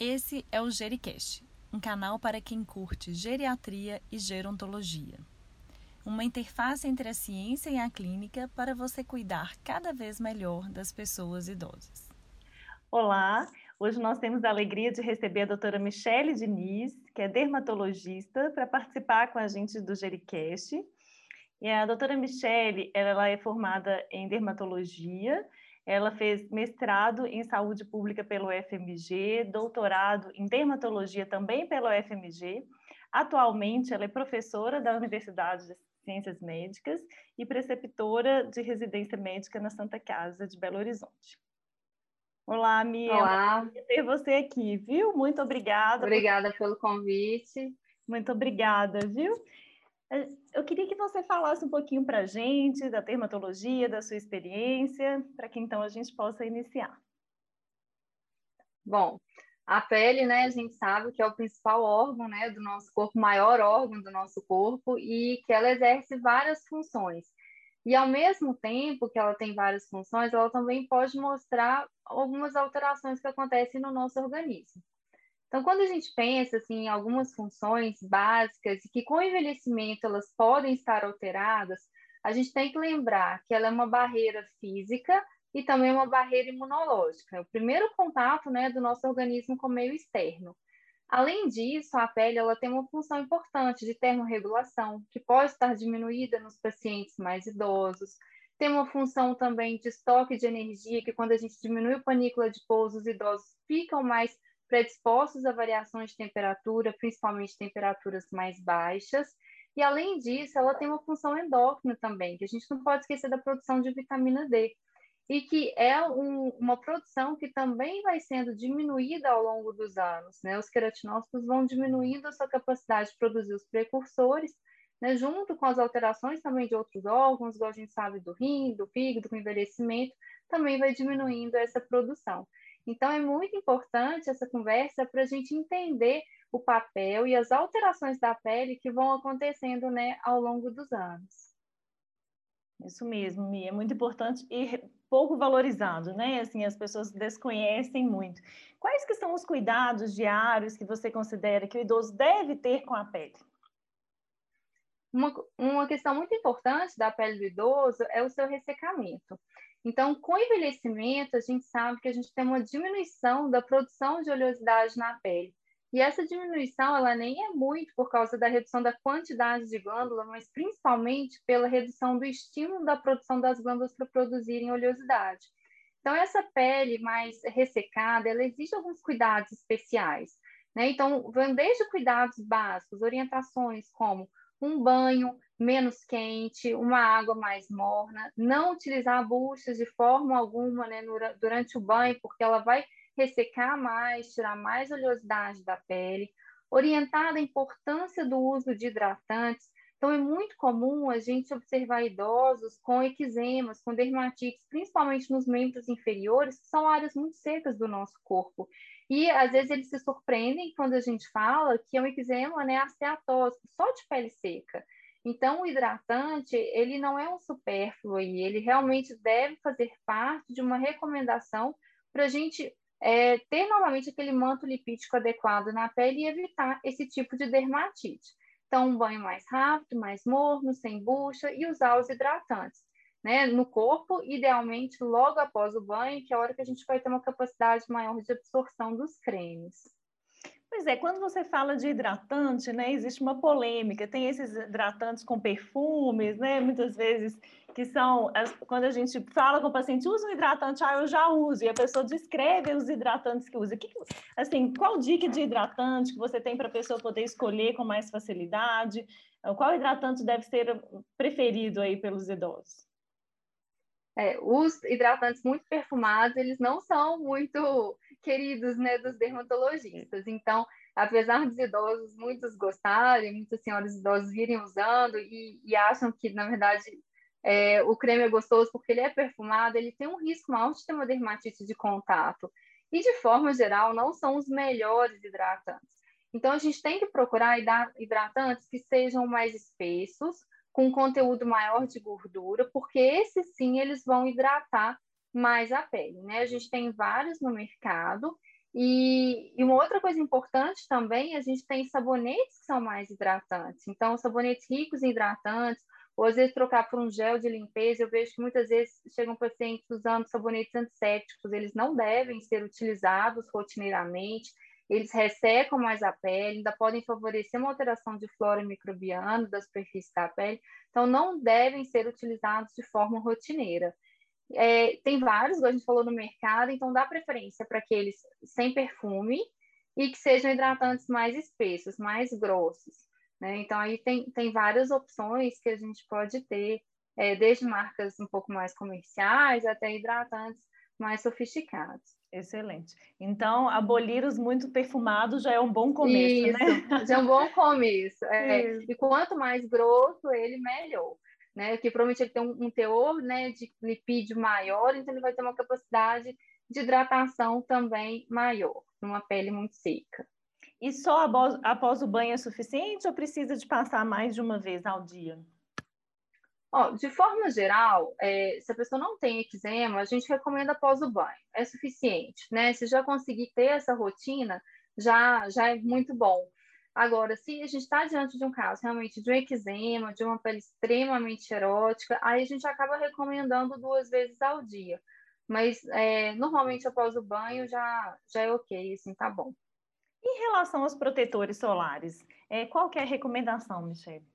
Esse é o Gericast, um canal para quem curte geriatria e gerontologia. Uma interface entre a ciência e a clínica para você cuidar cada vez melhor das pessoas idosas. Olá, hoje nós temos a alegria de receber a doutora Michele Diniz, que é dermatologista, para participar com a gente do Gericast. E a doutora Michele, ela é formada em dermatologia ela fez mestrado em saúde pública pelo FMG, doutorado em dermatologia também pelo FMG. Atualmente, ela é professora da Universidade de Ciências Médicas e preceptora de residência médica na Santa Casa de Belo Horizonte. Olá, Mia. Olá. É ter você aqui, viu? Muito obrigada. Obrigada por... pelo convite. Muito obrigada, viu? Eu queria que você falasse um pouquinho para a gente da dermatologia, da sua experiência, para que então a gente possa iniciar. Bom, a pele, né, a gente sabe que é o principal órgão, né, do nosso corpo, maior órgão do nosso corpo e que ela exerce várias funções. E ao mesmo tempo que ela tem várias funções, ela também pode mostrar algumas alterações que acontecem no nosso organismo. Então, quando a gente pensa assim, em algumas funções básicas e que com o envelhecimento elas podem estar alteradas, a gente tem que lembrar que ela é uma barreira física e também uma barreira imunológica. É o primeiro contato né, do nosso organismo com o meio externo. Além disso, a pele ela tem uma função importante de termorregulação, que pode estar diminuída nos pacientes mais idosos. Tem uma função também de estoque de energia, que quando a gente diminui o panícula de pouso, os idosos ficam mais predispostos a variações de temperatura, principalmente temperaturas mais baixas. E, além disso, ela tem uma função endócrina também, que a gente não pode esquecer da produção de vitamina D, e que é um, uma produção que também vai sendo diminuída ao longo dos anos. Né? Os queratinócitos vão diminuindo a sua capacidade de produzir os precursores, né? junto com as alterações também de outros órgãos, igual a gente sabe do rim, do fígado, com envelhecimento, também vai diminuindo essa produção. Então, é muito importante essa conversa para a gente entender o papel e as alterações da pele que vão acontecendo né, ao longo dos anos. Isso mesmo, Mia, é muito importante e pouco valorizado, né? Assim, as pessoas desconhecem muito. Quais que são os cuidados diários que você considera que o idoso deve ter com a pele? Uma, uma questão muito importante da pele do idoso é o seu ressecamento. Então, com o envelhecimento, a gente sabe que a gente tem uma diminuição da produção de oleosidade na pele. E essa diminuição, ela nem é muito por causa da redução da quantidade de glândula, mas principalmente pela redução do estímulo da produção das glândulas para produzirem oleosidade. Então, essa pele mais ressecada, ela exige alguns cuidados especiais. Né? Então, vão desde cuidados básicos, orientações como um banho menos quente, uma água mais morna, não utilizar buchas de forma alguma né, durante o banho, porque ela vai ressecar mais, tirar mais oleosidade da pele, orientar a importância do uso de hidratantes. Então, é muito comum a gente observar idosos com eczemas, com dermatites, principalmente nos membros inferiores, que são áreas muito secas do nosso corpo. E às vezes eles se surpreendem quando a gente fala que é um eczema né, aceatósico, só de pele seca. Então, o hidratante, ele não é um supérfluo e ele realmente deve fazer parte de uma recomendação para a gente é, ter novamente aquele manto lipídico adequado na pele e evitar esse tipo de dermatite. Então, um banho mais rápido, mais morno, sem bucha e usar os hidratantes né, no corpo, idealmente logo após o banho, que é a hora que a gente vai ter uma capacidade maior de absorção dos cremes. Pois é, quando você fala de hidratante, né, existe uma polêmica. Tem esses hidratantes com perfumes, né, muitas vezes que são quando a gente fala com o paciente usa um hidratante, ah, eu já uso e a pessoa descreve os hidratantes que usa. Que, assim, qual dica de hidratante que você tem para a pessoa poder escolher com mais facilidade? Qual hidratante deve ser preferido aí pelos idosos? É, os hidratantes muito perfumados, eles não são muito queridos, né, dos dermatologistas. Então, apesar dos idosos muitos gostarem, muitas senhoras idosas virem usando e, e acham que, na verdade, é, o creme é gostoso porque ele é perfumado, ele tem um risco maior de ter uma dermatite de contato. E, de forma geral, não são os melhores hidratantes. Então, a gente tem que procurar hidratantes que sejam mais espessos, com conteúdo maior de gordura, porque esses sim eles vão hidratar mais a pele, né? A gente tem vários no mercado E, e, uma outra coisa importante também, a gente tem sabonetes que são mais hidratantes. Então, sabonetes ricos em hidratantes, ou às vezes trocar por um gel de limpeza. Eu vejo que muitas vezes chegam pacientes usando sabonetes antissépticos, eles não devem ser utilizados rotineiramente, eles ressecam mais a pele, ainda podem favorecer uma alteração de flora microbiana da superfície da pele, então não devem ser utilizados de forma rotineira. É, tem vários, como a gente falou no mercado, então dá preferência para aqueles sem perfume e que sejam hidratantes mais espessos, mais grossos. Né? Então, aí tem, tem várias opções que a gente pode ter, é, desde marcas um pouco mais comerciais até hidratantes mais sofisticados. Excelente. Então, abolir os muito perfumados já é um bom começo, Isso, né? já é um bom começo. É. E quanto mais grosso ele, melhor. Né? Que provavelmente ele tem um, um teor né, de lipídio maior, então ele vai ter uma capacidade de hidratação também maior, numa pele muito seca. E só após o banho é suficiente ou precisa de passar mais de uma vez ao dia? Ó, de forma geral, é, se a pessoa não tem eczema, a gente recomenda após o banho. É suficiente, né? Se já conseguir ter essa rotina, já, já é muito bom. Agora, se a gente está diante de um caso realmente de um eczema, de uma pele extremamente erótica, aí a gente acaba recomendando duas vezes ao dia. Mas é, normalmente após o banho já, já é ok, assim, tá bom. Em relação aos protetores solares, é, qual é a recomendação, Michelle?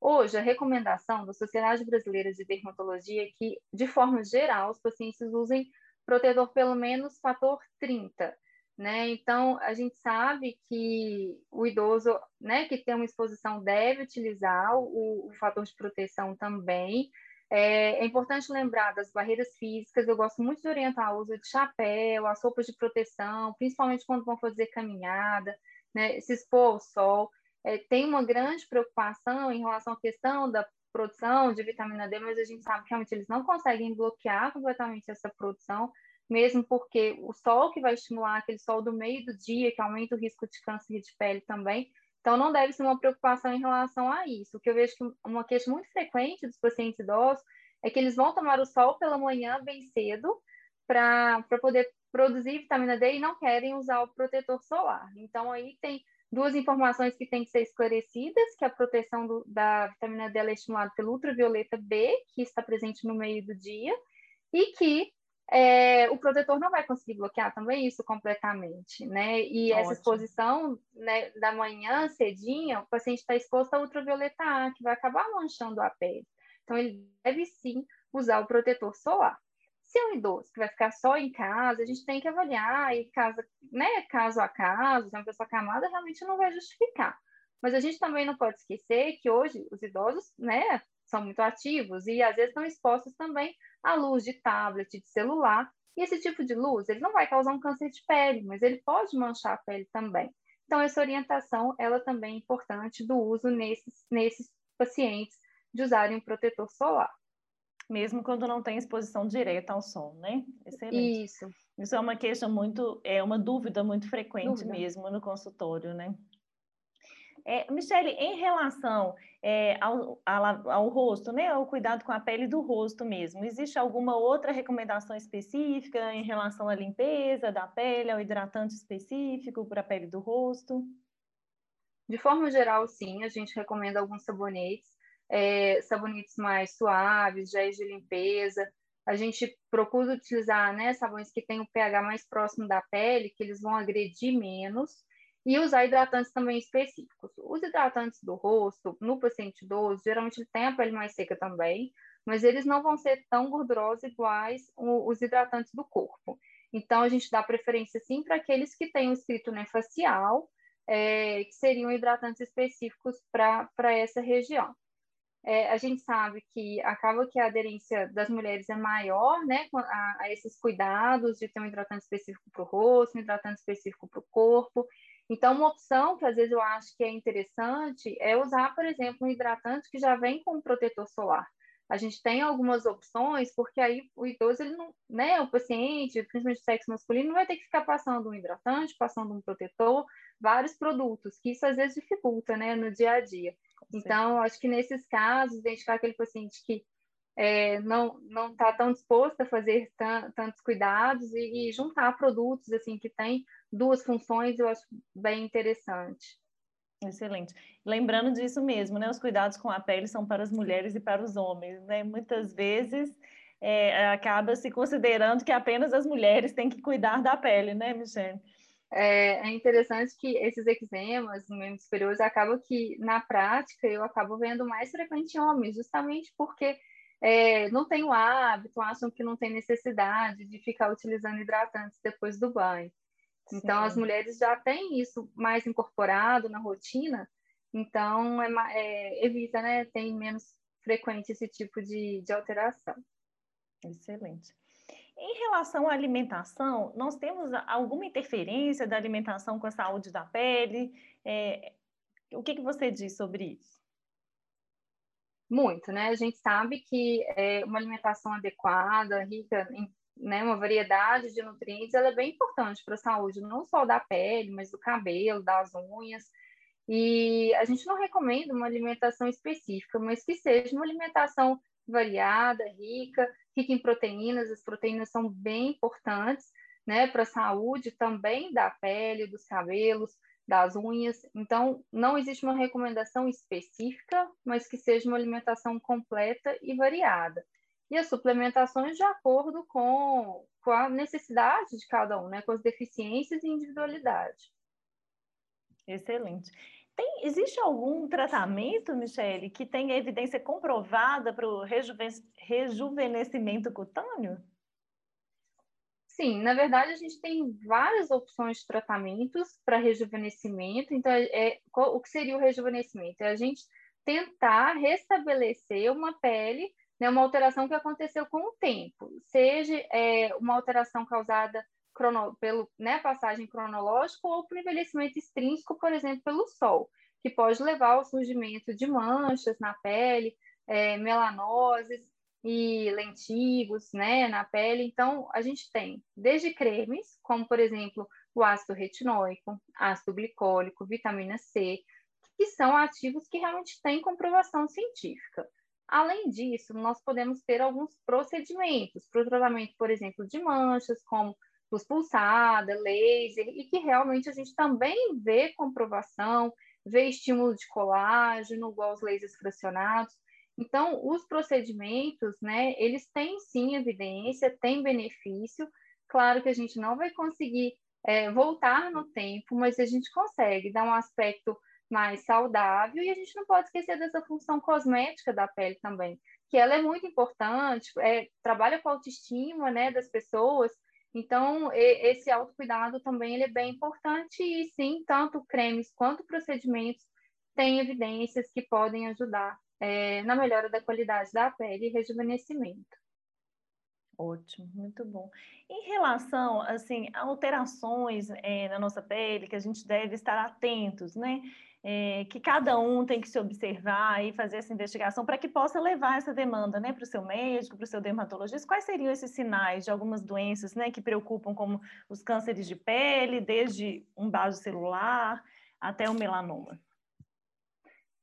Hoje, a recomendação da Sociedade Brasileira de Dermatologia é que, de forma geral, os pacientes usem protetor pelo menos fator 30, né? Então, a gente sabe que o idoso, né, que tem uma exposição deve utilizar o, o fator de proteção também, é, é, importante lembrar das barreiras físicas. Eu gosto muito de orientar o uso de chapéu, as roupas de proteção, principalmente quando vão fazer caminhada, né, se expor ao sol. É, tem uma grande preocupação em relação à questão da produção de vitamina D, mas a gente sabe que realmente eles não conseguem bloquear completamente essa produção, mesmo porque o sol que vai estimular aquele sol do meio do dia, que aumenta o risco de câncer de pele também, então, não deve ser uma preocupação em relação a isso. O que eu vejo que uma queixa muito frequente dos pacientes idosos é que eles vão tomar o sol pela manhã bem cedo para poder produzir vitamina D e não querem usar o protetor solar. Então, aí tem duas informações que têm que ser esclarecidas, que a proteção do, da vitamina D é estimulada pelo ultravioleta B, que está presente no meio do dia, e que é, o protetor não vai conseguir bloquear também isso completamente, né? E Ótimo. essa exposição né, da manhã, cedinha, o paciente está exposto a ultravioleta A, que vai acabar manchando a pele. Então, ele deve sim usar o protetor solar. Se é um idoso que vai ficar só em casa, a gente tem que avaliar e casa, né, caso a caso, se é uma pessoa camada, realmente não vai justificar. Mas a gente também não pode esquecer que hoje os idosos, né, são muito ativos e às vezes estão expostos também à luz de tablet, de celular. E esse tipo de luz, ele não vai causar um câncer de pele, mas ele pode manchar a pele também. Então, essa orientação, ela também é importante do uso nesses, nesses pacientes de usarem um protetor solar. Mesmo quando não tem exposição direta ao sol, né? Excelente. Isso. Isso é uma queixa muito, é uma dúvida muito frequente dúvida. mesmo no consultório, né? É, Michele, em relação é, ao, ao, ao, rosto, né, ao cuidado com a pele do rosto mesmo, existe alguma outra recomendação específica em relação à limpeza da pele, ao hidratante específico para a pele do rosto? De forma geral, sim, a gente recomenda alguns sabonetes, é, sabonetes mais suaves, géis de limpeza. A gente procura utilizar né, sabões que têm o pH mais próximo da pele, que eles vão agredir menos e usar hidratantes também específicos. Os hidratantes do rosto, no paciente idoso, geralmente tem a pele mais seca também, mas eles não vão ser tão gordurosos iguais os hidratantes do corpo. Então, a gente dá preferência, sim, para aqueles que têm o escrito né, facial, é, que seriam hidratantes específicos para essa região. É, a gente sabe que acaba que a aderência das mulheres é maior, né, a, a esses cuidados de ter um hidratante específico para o rosto, um hidratante específico para o corpo, então, uma opção que às vezes eu acho que é interessante é usar, por exemplo, um hidratante que já vem com protetor solar. A gente tem algumas opções, porque aí o idoso, ele não, né, o paciente, principalmente o sexo masculino, não vai ter que ficar passando um hidratante, passando um protetor, vários produtos, que isso às vezes dificulta, né, no dia a dia. Então, acho que nesses casos, identificar aquele paciente que é, não não está tão disposto a fazer tantos cuidados e, e, juntar produtos assim que tem duas funções, eu acho bem interessante. Excelente. Lembrando disso mesmo, né? Os cuidados com a pele são para as mulheres e para os homens, né? Muitas vezes é, acaba se considerando que apenas as mulheres têm que cuidar da pele, né, Michelle? É, é interessante que esses eczemas no membro superior acabam que, na prática, eu acabo vendo mais frequente homens, justamente porque é, não tem o hábito, acham que não tem necessidade de ficar utilizando hidratantes depois do banho. Então, Sim. as mulheres já têm isso mais incorporado na rotina, então é, é, evita, né? Tem menos frequente esse tipo de, de alteração. Excelente. Em relação à alimentação, nós temos alguma interferência da alimentação com a saúde da pele? É, o que, que você diz sobre isso? Muito, né? A gente sabe que é, uma alimentação adequada, rica em né, uma variedade de nutrientes, ela é bem importante para a saúde, não só da pele, mas do cabelo, das unhas. E a gente não recomenda uma alimentação específica, mas que seja uma alimentação variada, rica, rica em proteínas. As proteínas são bem importantes, né, para a saúde também da pele, dos cabelos, das unhas. Então, não existe uma recomendação específica, mas que seja uma alimentação completa e variada e as suplementações de acordo com, com a necessidade de cada um, né? com as deficiências e individualidade. Excelente. Tem, existe algum tratamento, Michele, que tenha evidência comprovada para o rejuve, rejuvenescimento cutâneo? Sim, na verdade a gente tem várias opções de tratamentos para rejuvenescimento. Então, é, é o que seria o rejuvenescimento? É a gente tentar restabelecer uma pele né, uma alteração que aconteceu com o tempo, seja é, uma alteração causada crono, pelo né, passagem cronológica ou por envelhecimento extrínseco, por exemplo, pelo sol, que pode levar ao surgimento de manchas na pele, é, melanoses e lentigos né, na pele. Então, a gente tem desde cremes, como por exemplo o ácido retinóico, ácido glicólico, vitamina C, que são ativos que realmente têm comprovação científica. Além disso, nós podemos ter alguns procedimentos para o tratamento, por exemplo, de manchas, como luz pulsada, laser, e que realmente a gente também vê comprovação, vê estímulo de colágeno, igual os lasers fracionados. Então, os procedimentos, né, eles têm sim evidência, têm benefício. Claro que a gente não vai conseguir é, voltar no tempo, mas a gente consegue dar um aspecto mais saudável e a gente não pode esquecer dessa função cosmética da pele também, que ela é muito importante, é, trabalha com a autoestima né, das pessoas, então e, esse autocuidado também ele é bem importante e sim, tanto cremes quanto procedimentos têm evidências que podem ajudar é, na melhora da qualidade da pele e rejuvenescimento. Ótimo, muito bom. Em relação, assim, a alterações é, na nossa pele, que a gente deve estar atentos, né? é, que cada um tem que se observar e fazer essa investigação para que possa levar essa demanda né, para o seu médico, para o seu dermatologista. Quais seriam esses sinais de algumas doenças né, que preocupam, como os cânceres de pele, desde um vaso celular até o melanoma?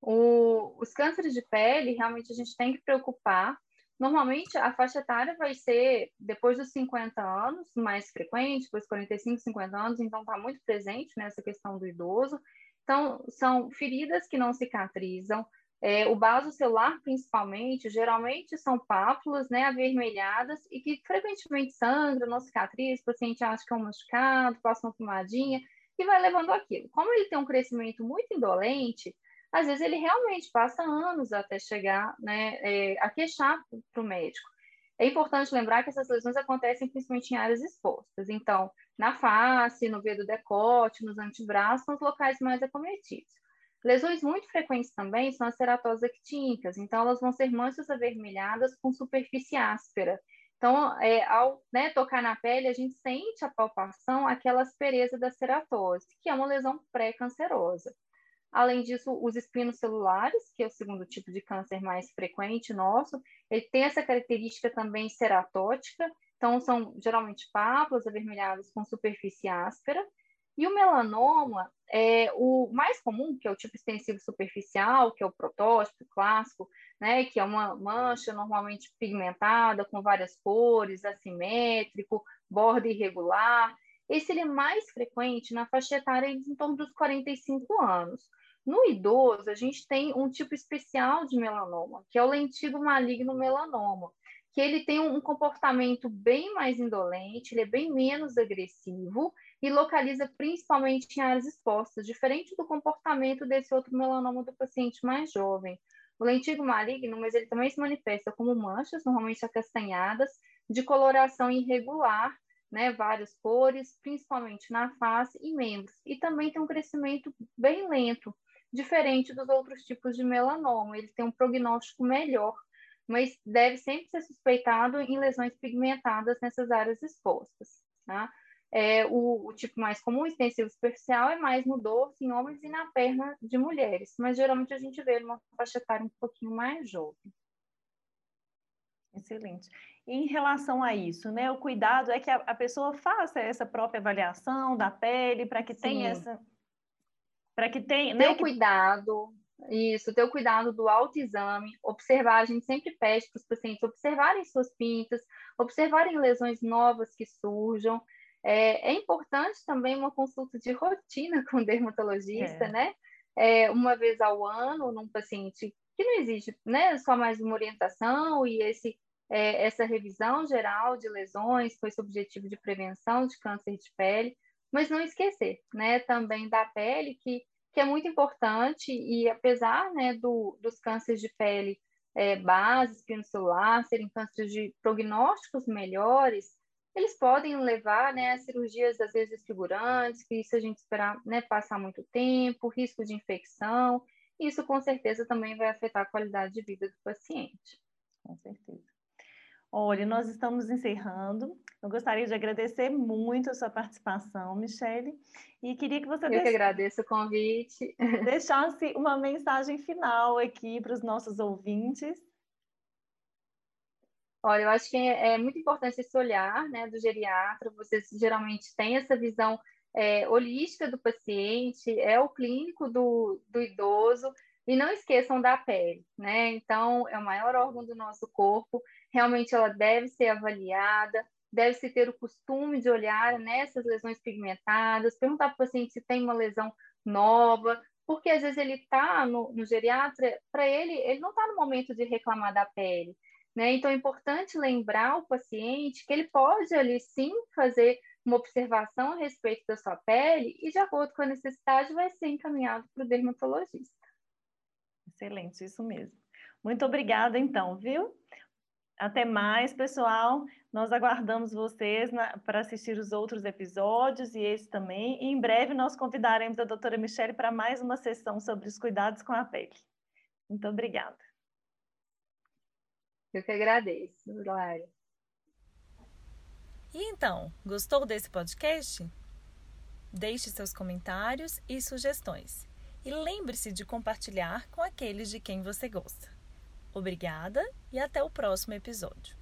O, os cânceres de pele, realmente a gente tem que preocupar. Normalmente, a faixa etária vai ser depois dos 50 anos, mais frequente, depois dos 45, 50 anos, então está muito presente nessa questão do idoso. Então, são feridas que não cicatrizam. É, o vaso celular, principalmente, geralmente são pápulas né, avermelhadas e que frequentemente sangram, não cicatriz, o paciente acha que é um machucado, passa uma pomadinha e vai levando aquilo. Como ele tem um crescimento muito indolente, às vezes ele realmente passa anos até chegar né, é, a queixar para o médico. É importante lembrar que essas lesões acontecem principalmente em áreas expostas. Então, na face, no V do decote, nos antebraços, são os locais mais acometidos. Lesões muito frequentes também são as ceratoses actínicas. Então, elas vão ser manchas avermelhadas com superfície áspera. Então, é, ao né, tocar na pele, a gente sente a palpação, aquela aspereza da ceratose, que é uma lesão pré-cancerosa. Além disso, os espinos celulares, que é o segundo tipo de câncer mais frequente nosso, ele tem essa característica também ceratótica, então são geralmente pápulas avermelhadas com superfície áspera. E o melanoma é o mais comum, que é o tipo extensivo superficial, que é o protótipo clássico, né, que é uma mancha normalmente pigmentada, com várias cores, assimétrico, borda irregular. Esse ele é mais frequente na faixa etária em torno dos 45 anos. No idoso, a gente tem um tipo especial de melanoma, que é o lentigo maligno melanoma, que ele tem um comportamento bem mais indolente, ele é bem menos agressivo e localiza principalmente em áreas expostas, diferente do comportamento desse outro melanoma do paciente mais jovem. O lentigo maligno, mas ele também se manifesta como manchas, normalmente acastanhadas, de coloração irregular, né, várias cores, principalmente na face e membros. E também tem um crescimento bem lento, diferente dos outros tipos de melanoma. Ele tem um prognóstico melhor, mas deve sempre ser suspeitado em lesões pigmentadas nessas áreas expostas. Tá? É, o, o, tipo mais comum, extensivo superficial, é mais no dorso, em homens e na perna de mulheres, mas geralmente a gente vê numa faixa etária um pouquinho mais jovem. Excelente. E em relação a isso, né, o cuidado é que a, a pessoa faça essa própria avaliação da pele para que Sim. tenha essa para que tenha. Né, ter que... cuidado, isso, ter o cuidado do autoexame, observar, a gente sempre pede para os pacientes observarem suas pintas, observarem lesões novas que surjam. É, é importante também uma consulta de rotina com o dermatologista, é. né? É, uma vez ao ano, num paciente que não exige né, só mais uma orientação e esse, é, essa revisão geral de lesões com esse objetivo de prevenção de câncer de pele, mas não esquecer né, também da pele, que que é muito importante e apesar né, do, dos cânceres de pele é, base, espino celular, serem cânceres de prognósticos melhores, eles podem levar né, a cirurgias às vezes desfigurantes, que isso a gente esperar né, passar muito tempo, risco de infecção, isso com certeza também vai afetar a qualidade de vida do paciente. Com certeza. Olha, nós estamos encerrando. Eu gostaria de agradecer muito a sua participação, Michele, e queria que você Eu que agradeço o convite. deixasse uma mensagem final aqui para os nossos ouvintes. Olha, eu acho que é, é muito importante esse olhar né, do geriatra. Vocês geralmente têm essa visão é, holística do paciente, é o clínico do, do idoso, e não esqueçam da pele, né? Então, é o maior órgão do nosso corpo realmente ela deve ser avaliada, deve-se ter o costume de olhar nessas lesões pigmentadas, perguntar para o paciente se tem uma lesão nova, porque às vezes ele está no, no geriatra, para ele, ele não está no momento de reclamar da pele, né? Então é importante lembrar o paciente que ele pode ali sim fazer uma observação a respeito da sua pele e, de acordo com a necessidade, vai ser encaminhado para o dermatologista. Excelente, isso mesmo. Muito obrigada, então, viu? Até mais, pessoal. Nós aguardamos vocês para assistir os outros episódios e esse também. E em breve nós convidaremos a doutora Michele para mais uma sessão sobre os cuidados com a pele. Muito obrigada. Eu que agradeço, Lara. E então, gostou desse podcast? Deixe seus comentários e sugestões. E lembre-se de compartilhar com aqueles de quem você gosta. Obrigada e até o próximo episódio.